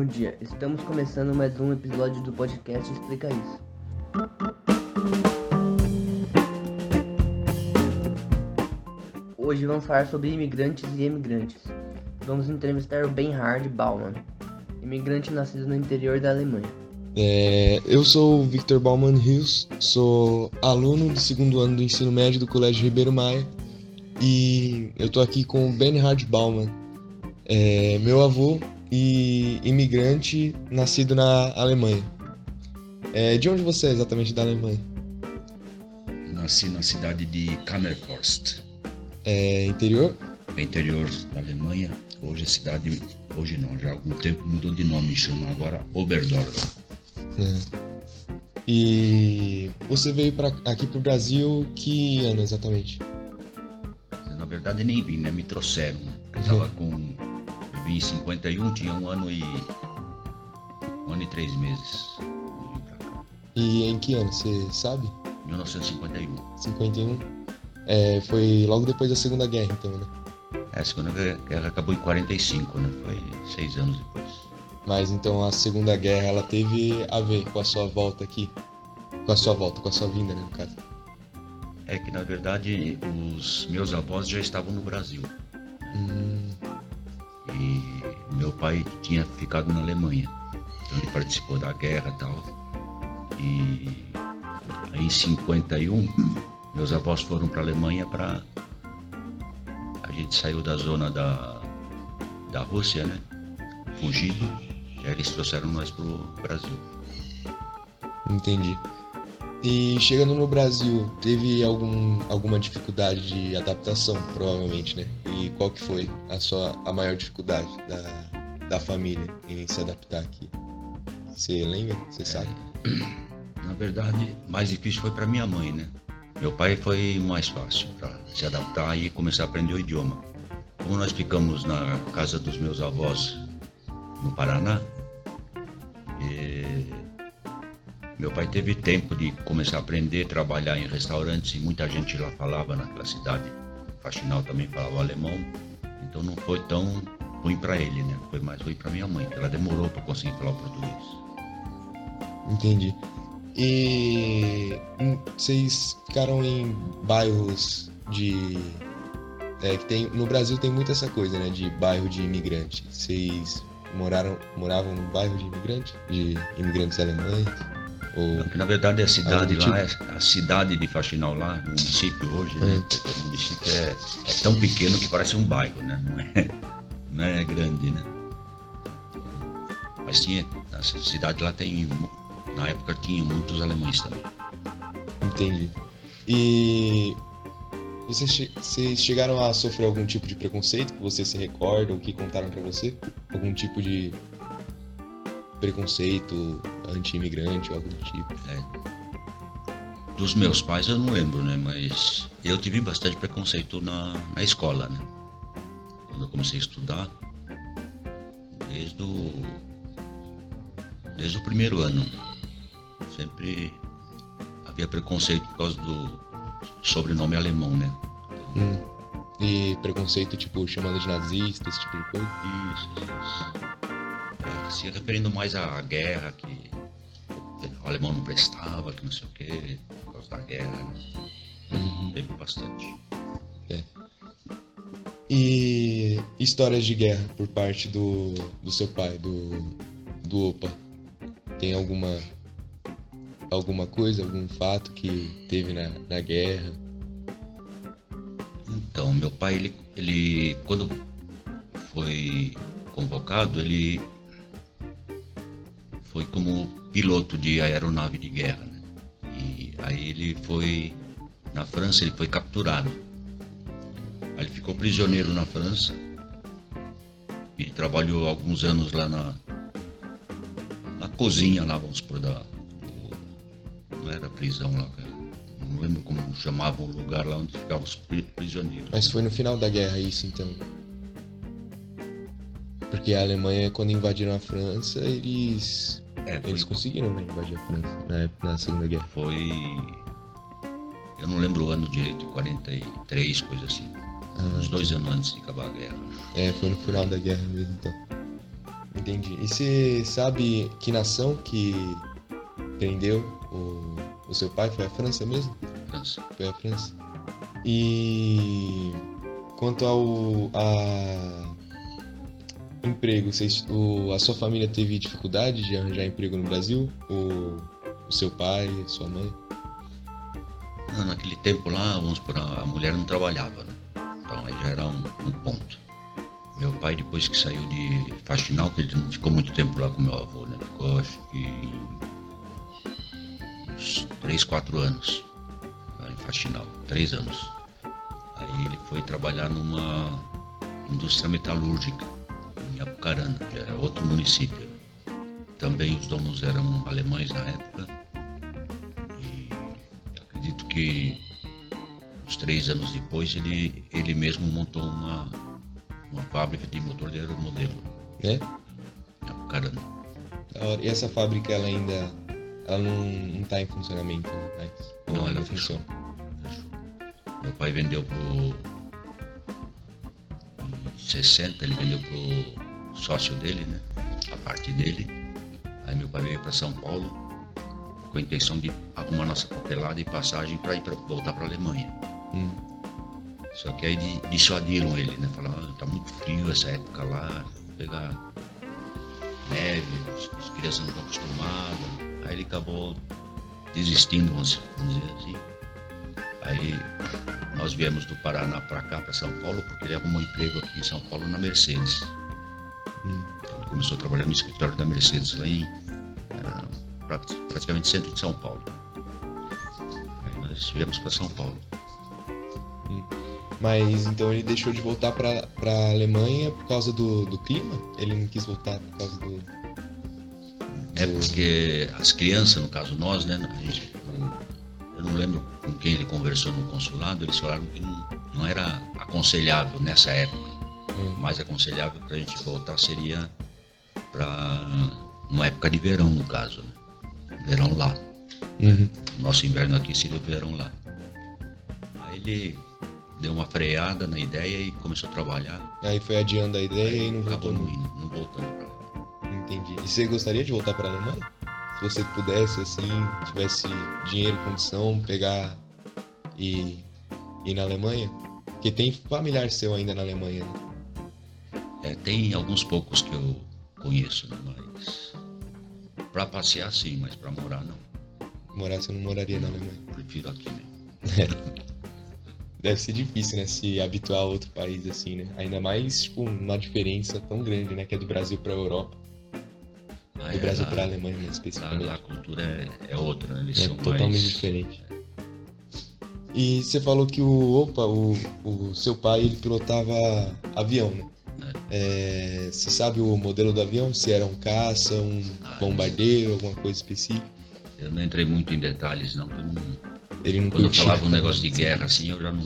Bom dia, estamos começando mais um episódio do podcast Explica Isso. Hoje vamos falar sobre imigrantes e emigrantes. Vamos entrevistar o Benhard Baumann, imigrante nascido no interior da Alemanha. É, eu sou o Victor Baumann Rios, sou aluno do segundo ano do ensino médio do Colégio Ribeiro Maia e eu tô aqui com o Benhard Baumann, é, meu avô e imigrante nascido na Alemanha. É, de onde você é exatamente da Alemanha? Nasci na cidade de Kammerforst, É interior? interior da Alemanha. Hoje a cidade, hoje não, já há algum tempo mudou de nome, chama agora Oberdorf. É. E você veio para aqui pro Brasil que ano exatamente? Na verdade nem vim, né? Me trouxeram. Eu tava com. Em 51, tinha um ano e. um ano e três meses. E em que ano, você sabe? 1951. 51? É, foi logo depois da Segunda Guerra, então, né? É, a Segunda Guerra acabou em 45, né? Foi seis anos depois. Mas então a Segunda Guerra ela teve a ver com a sua volta aqui. Com a sua volta, com a sua vinda, né, no caso. É que na verdade os meus avós já estavam no Brasil. Hum, pai tinha ficado na Alemanha. Então ele participou da guerra e tal. E em 51, meus avós foram para a Alemanha para. A gente saiu da zona da, da Rússia, né? Fugido. E aí eles trouxeram nós pro Brasil. entendi. E chegando no Brasil, teve algum, alguma dificuldade de adaptação, provavelmente, né? E qual que foi a sua a maior dificuldade da, da família em se adaptar aqui? Você lembra? Você sabe? Na verdade, mais difícil foi para minha mãe, né? Meu pai foi mais fácil para se adaptar e começar a aprender o idioma. Como nós ficamos na casa dos meus avós no Paraná, meu pai teve tempo de começar a aprender, trabalhar em restaurantes e muita gente lá falava naquela cidade. Faxinal também falava alemão, então não foi tão ruim para ele, né? Foi mais ruim para minha mãe, que ela demorou para conseguir falar o português. Entendi. E hum, vocês ficaram em bairros de. É, que tem, no Brasil tem muito essa coisa, né? De bairro de imigrante. Vocês moraram, moravam no bairro de imigrante? De imigrantes alemães? Ou. Na verdade a cidade lá, é, a cidade de Faxinal lá, o município hoje, né? O município é, é tão pequeno que parece um bairro, né? Não é, não é grande, né? Mas tinha, a cidade lá tem, na época tinha muitos alemães também. Entendi. E. Vocês, vocês chegaram a sofrer algum tipo de preconceito que você se recorda ou que contaram pra você? Algum tipo de preconceito anti-imigrante ou algo do tipo? Dos meus pais eu não lembro, né? Mas eu tive bastante preconceito na, na escola, né? Quando eu comecei a estudar, desde o, desde o primeiro ano, sempre havia preconceito por causa do sobrenome alemão, né? Hum. E preconceito, tipo, chamando de nazista, esse tipo de coisa? Isso, isso. É, se referindo mais à guerra, que o alemão não prestava, que não sei o quê, por causa da guerra, né? Uhum. Teve bastante. E histórias de guerra por parte do, do seu pai, do, do Opa? Tem alguma alguma coisa, algum fato que teve na, na guerra? Então, meu pai, ele, ele quando foi convocado, ele foi como piloto de aeronave de guerra, né? E aí ele foi na França, ele foi capturado. Ele ficou prisioneiro na França e trabalhou alguns anos lá na na cozinha lá, vamos supor, da do- não era prisão lá, cara. não lembro como chamavam o lugar lá onde ficavam os pri- prisioneiros. Mas foi no final da guerra isso, então? Porque a Alemanha, quando invadiram a França, eles É, foi, eles conseguiram né, invadir a França na, época- na Segunda Guerra. foi eu não lembro o ano direito, 43, coisa assim. Ah, Uns dois anos antes de acabar a guerra. É, foi no final da guerra mesmo, então. Entendi. E você sabe que nação que prendeu o, o seu pai? Foi a França mesmo? França. Foi a França. E quanto ao a emprego, vocês, o, a sua família teve dificuldade de arranjar emprego no Brasil? O, o seu pai, a sua mãe? Não, naquele tempo lá, vamos por a mulher não trabalhava, né? Então aí já era um, um ponto. Meu pai, depois que saiu de Faxinal, que ele não ficou muito tempo lá com meu avô, né? Ficou acho que uns 3, 4 anos lá em Faxinal, 3 anos. Aí ele foi trabalhar numa indústria metalúrgica em Apucarana, que era outro município. Também os donos eram alemães na época. E acredito que uns três anos depois ele, ele mesmo montou uma, uma fábrica de motor de aeromodelo Apucarana. Da hora. E essa fábrica, ela ainda ela não, não tá em funcionamento, né? Não, ou ela fechou. funciona. Meu pai vendeu pro. Em 60, ele vendeu pro sócio dele, né? A parte dele. Aí meu pai veio para São Paulo com a intenção de arrumar nossa papelada e passagem para ir pra, voltar para Alemanha. Hum. Só que aí di- dissuadiram ele, né? Falaram, ah, tá muito frio essa época lá, vou pegar neve, as, as crianças não estão acostumadas. Aí ele acabou desistindo, vamos, dizer assim. Aí nós viemos do Paraná para cá, para São Paulo, porque ele arrumou emprego aqui em São Paulo na Mercedes. Hum. Ele começou a trabalhar no escritório da Mercedes lá em praticamente centro de São Paulo. Aí nós viemos para São Paulo. Mas então ele deixou de voltar pra, pra Alemanha por causa do, do clima? Ele não quis voltar por causa do. É do- porque as crianças, no caso nós, né, a gente, eu não lembro com quem ele conversou no consulado, eles falaram que não, não era aconselhável nessa época. Hum. O mais aconselhável para a gente voltar seria para uma época de verão, no caso. Né? Verão lá. Uhum. Nosso inverno aqui seria o verão lá. Aí ele deu uma freada na ideia e começou a trabalhar. Aí foi adiando a ideia e não voltou acabou não, indo, não voltando para lá. Entendi. E você gostaria de voltar pra Alemanha? Se você pudesse, assim, tivesse dinheiro, condição, pegar e ir na Alemanha? Porque tem familiar seu ainda na Alemanha, né? É, tem alguns poucos que eu conheço, né? mas para passear sim, mas para morar não. Morar, você não moraria na Alemanha. Prefiro aqui mesmo. Deve ser difícil, né? Se habituar a outro país assim, né? Ainda mais, tipo, uma diferença tão grande, né? Que é do Brasil pra Europa. Aí Do Brasil lá- pra Alemanha, né? Especificamente. lá a cultura é, é outra, né? Eles É são totalmente mais... diferente. E você falou que o, opa, o, o seu pai ele pilotava avião, né? É, você sabe o modelo do avião? Se era um caça, um Ah, bombardeiro, alguma coisa específica? Eu não entrei muito em detalhes, não. eu não- Ele não Quando eu curtia. falava um negócio de guerra assim, eu já não,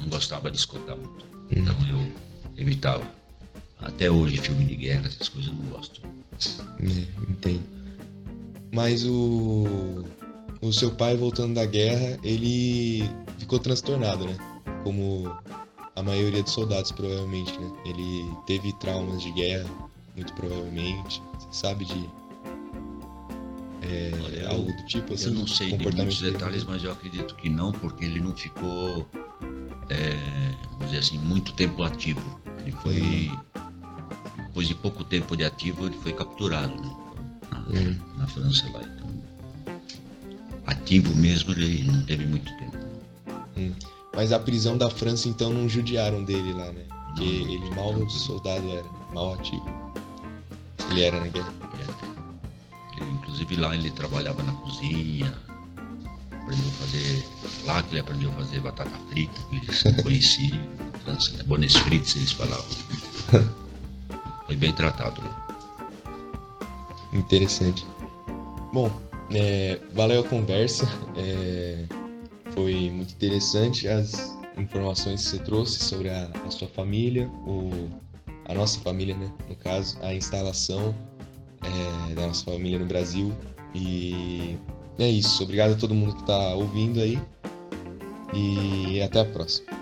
não gostava de escutar muito. Então eu evitava. Até hoje, filme de guerra, essas coisas eu não gosto. É, entendo. Mas o, o seu pai, voltando da guerra, ele ficou transtornado, né? Como a maioria dos soldados, provavelmente, né? Ele teve traumas de guerra, muito provavelmente. Você sabe de é, Olha, eu- algo do tipo? Assim, Eu não sei de muitos detalhes, mas eu acredito que não, porque ele não ficou, é, vamos dizer assim, muito tempo ativo. Ele foi, depois de pouco tempo de ativo, ele foi capturado, né? Na, Hum. na França lá. Então, ativo mesmo, ele não teve muito tempo. Mas a prisão da França, então, não judiaram dele lá, né? Porque Não, não. ele mal um soldado era, mal ativo. Ele era na guerra. Inclusive lá ele trabalhava na cozinha, aprendeu a fazer. Lá que ele aprendeu a fazer batata frita, que eles conheciam? Bones frites eles falavam. Foi bem tratado. Interessante. Bom, é, valeu a conversa. é, foi muito interessante as informações que você trouxe sobre a, a sua família, o, a nossa família, né? No caso, a instalação é, da nossa família no Brasil. E é isso. Obrigado a todo mundo que está ouvindo aí. E até a próxima.